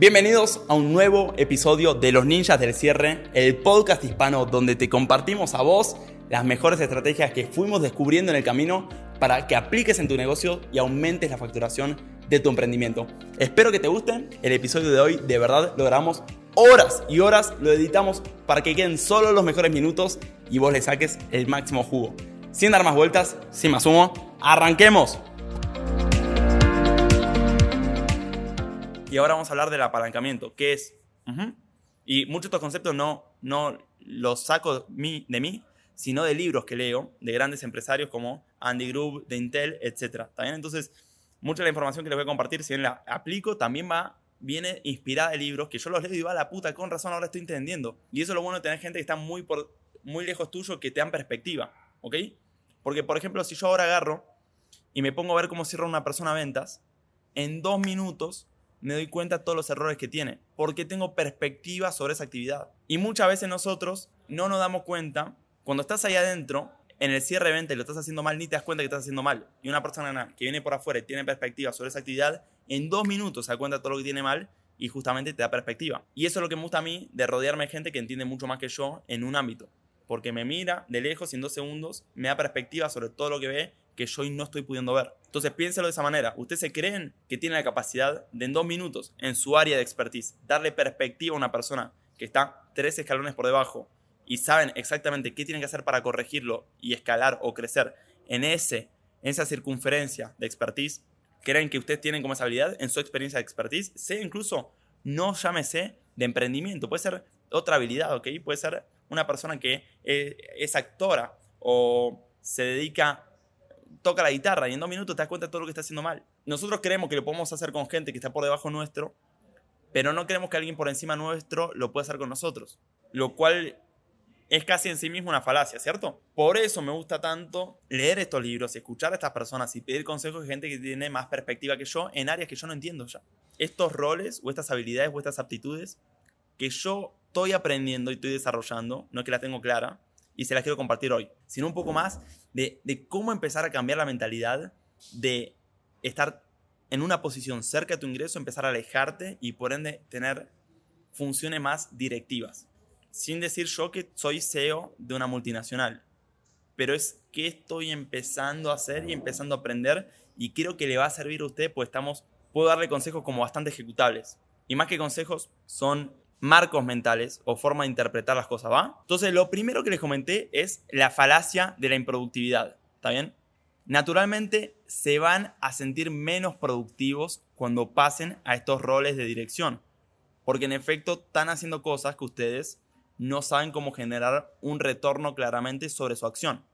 Bienvenidos a un nuevo episodio de Los Ninjas del Cierre, el podcast hispano donde te compartimos a vos las mejores estrategias que fuimos descubriendo en el camino para que apliques en tu negocio y aumentes la facturación de tu emprendimiento. Espero que te guste el episodio de hoy, de verdad logramos horas y horas, lo editamos para que queden solo los mejores minutos y vos le saques el máximo jugo. Sin dar más vueltas, sin más humo, arranquemos. Y ahora vamos a hablar del apalancamiento, que es... Y muchos de estos conceptos no, no los saco de mí, sino de libros que leo, de grandes empresarios como Andy Grove, de Intel, etc. ¿Está Entonces, mucha de la información que les voy a compartir, si bien la aplico, también va, viene inspirada de libros que yo los leo y va a la puta, con razón ahora estoy entendiendo. Y eso es lo bueno de tener gente que está muy, por, muy lejos tuyo, que te dan perspectiva, ¿ok? Porque, por ejemplo, si yo ahora agarro y me pongo a ver cómo cierra una persona ventas, en dos minutos me doy cuenta de todos los errores que tiene, porque tengo perspectiva sobre esa actividad. Y muchas veces nosotros no nos damos cuenta, cuando estás ahí adentro, en el cierre de venta y lo estás haciendo mal, ni te das cuenta que estás haciendo mal. Y una persona que viene por afuera y tiene perspectiva sobre esa actividad, en dos minutos se da cuenta de todo lo que tiene mal y justamente te da perspectiva. Y eso es lo que me gusta a mí de rodearme de gente que entiende mucho más que yo en un ámbito. Porque me mira de lejos y en dos segundos me da perspectiva sobre todo lo que ve que yo hoy no estoy pudiendo ver. Entonces piénselo de esa manera. Ustedes se creen que tiene la capacidad de en dos minutos, en su área de expertise, darle perspectiva a una persona que está tres escalones por debajo y saben exactamente qué tienen que hacer para corregirlo y escalar o crecer en, ese, en esa circunferencia de expertise. ¿Creen que ustedes tienen como esa habilidad en su experiencia de expertise? Sea incluso, no llámese de emprendimiento, puede ser otra habilidad, ¿ok? Puede ser una persona que eh, es actora o se dedica toca la guitarra y en dos minutos te das cuenta de todo lo que está haciendo mal. Nosotros creemos que lo podemos hacer con gente que está por debajo nuestro, pero no queremos que alguien por encima nuestro lo pueda hacer con nosotros. Lo cual es casi en sí mismo una falacia, ¿cierto? Por eso me gusta tanto leer estos libros y escuchar a estas personas y pedir consejos de gente que tiene más perspectiva que yo en áreas que yo no entiendo ya. Estos roles o estas habilidades o estas aptitudes que yo estoy aprendiendo y estoy desarrollando, no es que las tengo clara, y se las quiero compartir hoy, sino un poco más de, cómo empezar a cambiar la mentalidad de estar en una posición cerca de tu ingreso, empezar a alejarte y por ende tener funciones más directivas. Sin decir yo que soy CEO de una multinacional, pero es que estoy empezando a hacer y empezando a aprender y creo que le va a servir a usted, pues estamos, puedo darle consejos como bastante ejecutables. Y más que consejos, son marcos mentales o forma de interpretar las cosas, ¿va? Entonces, lo primero que les comenté es la falacia de la improductividad, ¿está bien? Naturalmente se van a sentir menos productivos cuando pasen a estos roles de dirección, porque en efecto están haciendo cosas que ustedes no saben cómo generar un retorno claramente sobre su acción,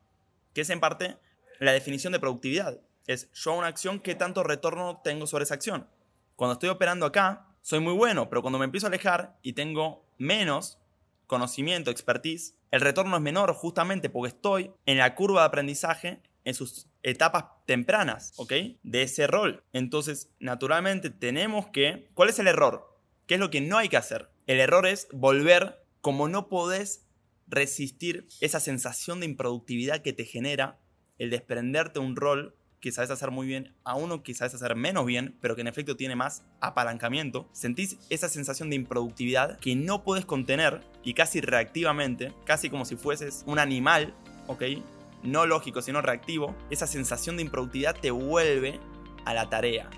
que es en parte la definición de productividad. Es yo una acción, ¿qué tanto retorno tengo sobre esa acción? Cuando estoy operando acá, soy muy bueno, pero cuando me empiezo a alejar y tengo menos conocimiento, expertise, el retorno es menor justamente porque estoy en la curva de aprendizaje en sus etapas tempranas, ¿ok? De ese rol. Entonces, naturalmente tenemos que... ¿Cuál es el error? ¿Qué es lo que no hay que hacer? El error es volver como no podés resistir esa sensación de improductividad que te genera el desprenderte un rol que sabes hacer muy bien a uno que sabes hacer menos bien, pero que en efecto tiene más apalancamiento, sentís esa sensación de improductividad que no puedes contener y casi reactivamente, casi como si fueses un animal, ¿ok? No lógico, sino reactivo, esa sensación de improductividad te vuelve a la tarea.